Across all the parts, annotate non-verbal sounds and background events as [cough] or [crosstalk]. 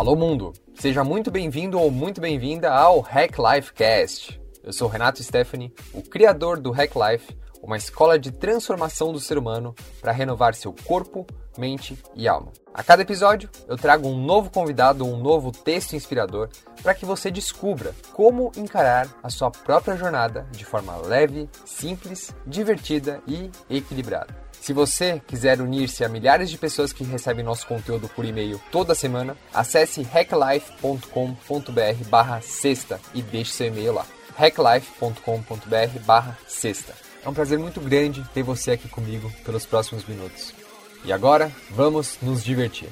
Alô mundo, seja muito bem-vindo ou muito bem-vinda ao Hack Life Cast. Eu sou Renato Stephanie, o criador do Hack Life, uma escola de transformação do ser humano para renovar seu corpo, mente e alma. A cada episódio, eu trago um novo convidado ou um novo texto inspirador para que você descubra como encarar a sua própria jornada de forma leve, simples, divertida e equilibrada. Se você quiser unir-se a milhares de pessoas que recebem nosso conteúdo por e-mail toda semana, acesse hacklife.com.br barra sexta e deixe seu e-mail lá. hacklife.com.br barra sexta. É um prazer muito grande ter você aqui comigo pelos próximos minutos. E agora, vamos nos divertir.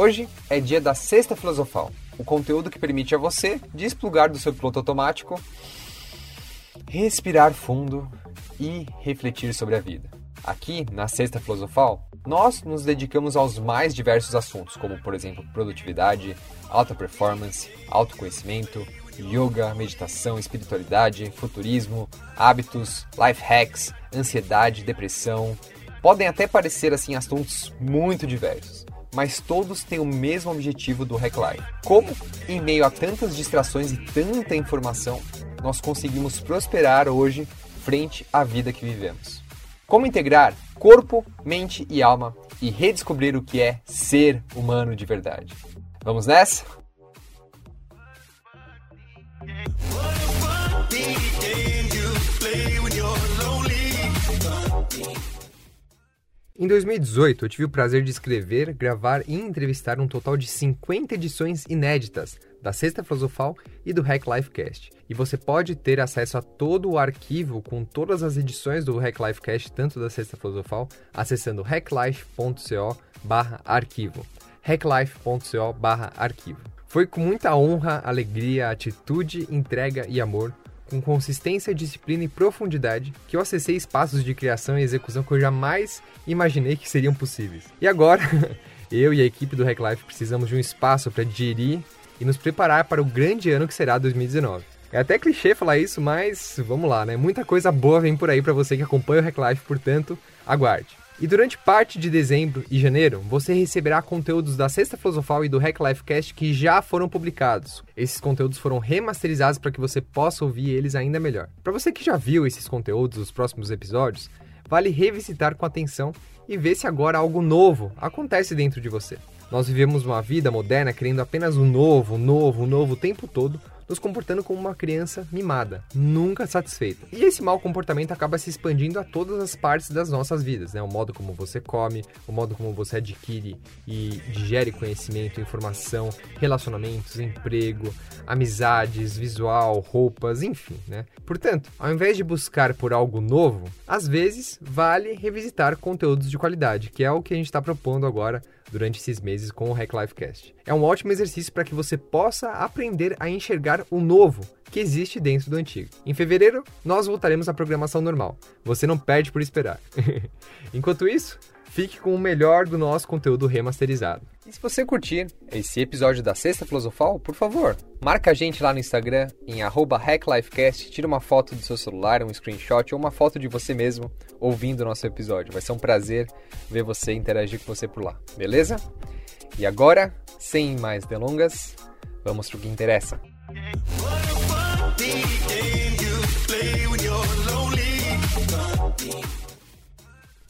Hoje é dia da Sexta Filosofal, o conteúdo que permite a você desplugar do seu piloto automático, respirar fundo e refletir sobre a vida. Aqui, na Sexta Filosofal, nós nos dedicamos aos mais diversos assuntos, como por exemplo produtividade, alta performance, autoconhecimento, yoga, meditação, espiritualidade, futurismo, hábitos, life hacks, ansiedade, depressão. Podem até parecer assim assuntos muito diversos, mas todos têm o mesmo objetivo do Hack Life. Como, em meio a tantas distrações e tanta informação, nós conseguimos prosperar hoje frente à vida que vivemos. Como integrar corpo, mente e alma e redescobrir o que é ser humano de verdade. Vamos nessa? Em 2018, eu tive o prazer de escrever, gravar e entrevistar um total de 50 edições inéditas da Sexta Filosofal e do Hack Life Cast. E você pode ter acesso a todo o arquivo com todas as edições do Hack Life Cast, tanto da Sexta Filosofal, acessando hacklife.co arquivo. hacklife.co arquivo. Foi com muita honra, alegria, atitude, entrega e amor com consistência, disciplina e profundidade que eu acessei espaços de criação e execução que eu jamais imaginei que seriam possíveis. E agora, [laughs] eu e a equipe do Hack Life precisamos de um espaço para digerir e nos preparar para o grande ano que será 2019. É até clichê falar isso, mas vamos lá, né? Muita coisa boa vem por aí para você que acompanha o Hack Life, portanto, aguarde. E durante parte de dezembro e janeiro, você receberá conteúdos da Sexta Filosofal e do Hack Life Cast que já foram publicados. Esses conteúdos foram remasterizados para que você possa ouvir eles ainda melhor. Para você que já viu esses conteúdos, os próximos episódios, vale revisitar com atenção e ver se agora algo novo acontece dentro de você. Nós vivemos uma vida moderna querendo apenas o novo, o novo, o novo o tempo todo, nos comportando como uma criança mimada, nunca satisfeita. E esse mau comportamento acaba se expandindo a todas as partes das nossas vidas, né? O modo como você come, o modo como você adquire e digere conhecimento, informação, relacionamentos, emprego, amizades, visual, roupas, enfim, né? Portanto, ao invés de buscar por algo novo, às vezes vale revisitar conteúdos de qualidade, que é o que a gente está propondo agora durante esses meses com o Hack Life Cast. É um ótimo exercício para que você possa aprender a enxergar o novo que existe dentro do antigo. Em fevereiro, nós voltaremos à programação normal. Você não perde por esperar. [laughs] Enquanto isso, fique com o melhor do nosso conteúdo remasterizado. E se você curtir esse episódio da Sexta Filosofal, por favor, marca a gente lá no Instagram em HackLifeCast, tira uma foto do seu celular, um screenshot ou uma foto de você mesmo ouvindo o nosso episódio. Vai ser um prazer ver você interagir com você por lá, beleza? E agora, sem mais delongas, vamos para o que interessa.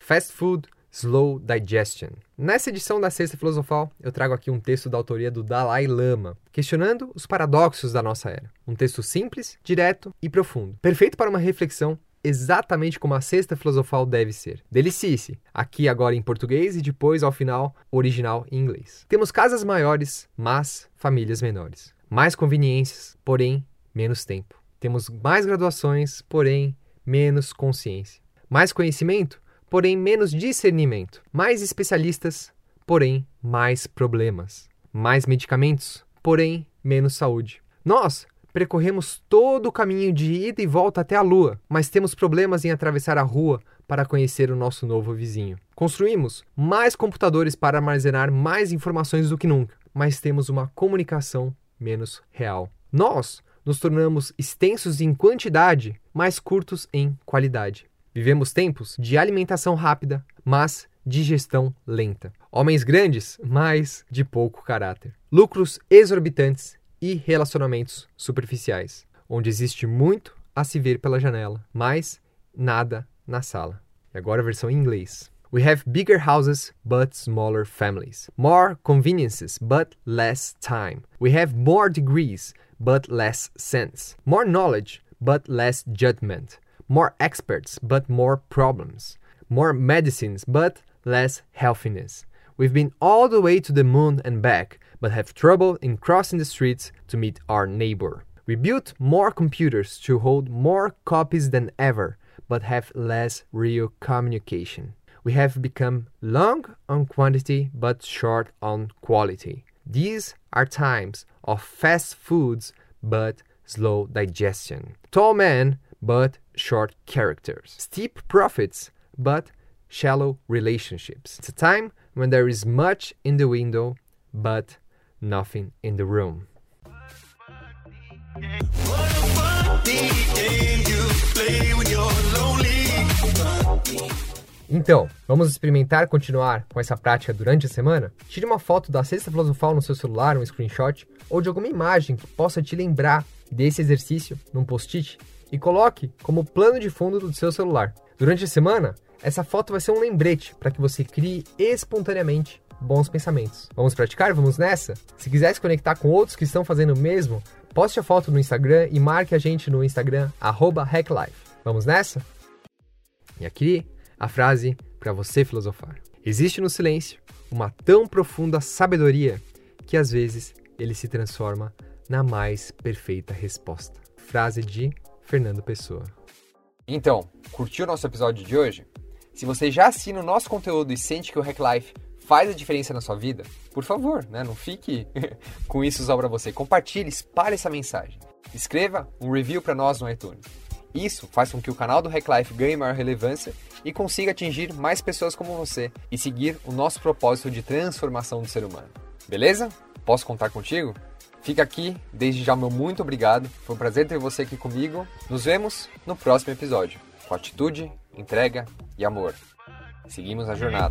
Fast food Slow Digestion. Nessa edição da Sexta Filosofal, eu trago aqui um texto da autoria do Dalai Lama, questionando os paradoxos da nossa era. Um texto simples, direto e profundo, perfeito para uma reflexão exatamente como a Sexta Filosofal deve ser. Delicie-se, aqui agora em português e depois, ao final, original em inglês. Temos casas maiores, mas famílias menores. Mais conveniências, porém, menos tempo. Temos mais graduações, porém, menos consciência. Mais conhecimento, porém menos discernimento. Mais especialistas, porém mais problemas. Mais medicamentos, porém menos saúde. Nós percorremos todo o caminho de ida e volta até a Lua, mas temos problemas em atravessar a rua para conhecer o nosso novo vizinho. Construímos mais computadores para armazenar mais informações do que nunca, mas temos uma comunicação menos real. Nós nos tornamos extensos em quantidade, mas curtos em qualidade. Vivemos tempos de alimentação rápida, mas digestão lenta. Homens grandes, mas de pouco caráter. Lucros exorbitantes e relacionamentos superficiais, onde existe muito a se ver pela janela, mas nada na sala. E agora a versão em inglês. We have bigger houses but smaller families. More conveniences but less time. We have more degrees but less sense. More knowledge but less judgment. More experts but more problems. More medicines but less healthiness. We've been all the way to the moon and back, but have trouble in crossing the streets to meet our neighbor. We built more computers to hold more copies than ever, but have less real communication. We have become long on quantity but short on quality. These are times of fast foods but slow digestion. Tall men but short characters. Steep profits but shallow relationships. It's a time when there is much in the window but nothing in the room. Então, vamos experimentar continuar com essa prática durante a semana? Tire uma foto da cesta filosofal no seu celular, um screenshot, ou de alguma imagem que possa te lembrar desse exercício num post-it e coloque como plano de fundo do seu celular. Durante a semana, essa foto vai ser um lembrete para que você crie espontaneamente bons pensamentos. Vamos praticar? Vamos nessa? Se quiser se conectar com outros que estão fazendo o mesmo, poste a foto no Instagram e marque a gente no Instagram @hacklife. Vamos nessa? E aqui a frase para você filosofar. Existe no silêncio uma tão profunda sabedoria que às vezes ele se transforma na mais perfeita resposta. Frase de Fernando Pessoa. Então, curtiu o nosso episódio de hoje? Se você já assina o nosso conteúdo e sente que o Hack Life faz a diferença na sua vida, por favor, né, não fique [laughs] com isso só para você. Compartilhe, espalhe essa mensagem. Escreva um review para nós no iTunes. Isso faz com que o canal do Hack Life ganhe maior relevância e consiga atingir mais pessoas como você e seguir o nosso propósito de transformação do ser humano. Beleza? Posso contar contigo? Fica aqui, desde já meu muito obrigado. Foi um prazer ter você aqui comigo. Nos vemos no próximo episódio. Com atitude, entrega e amor. Seguimos a jornada.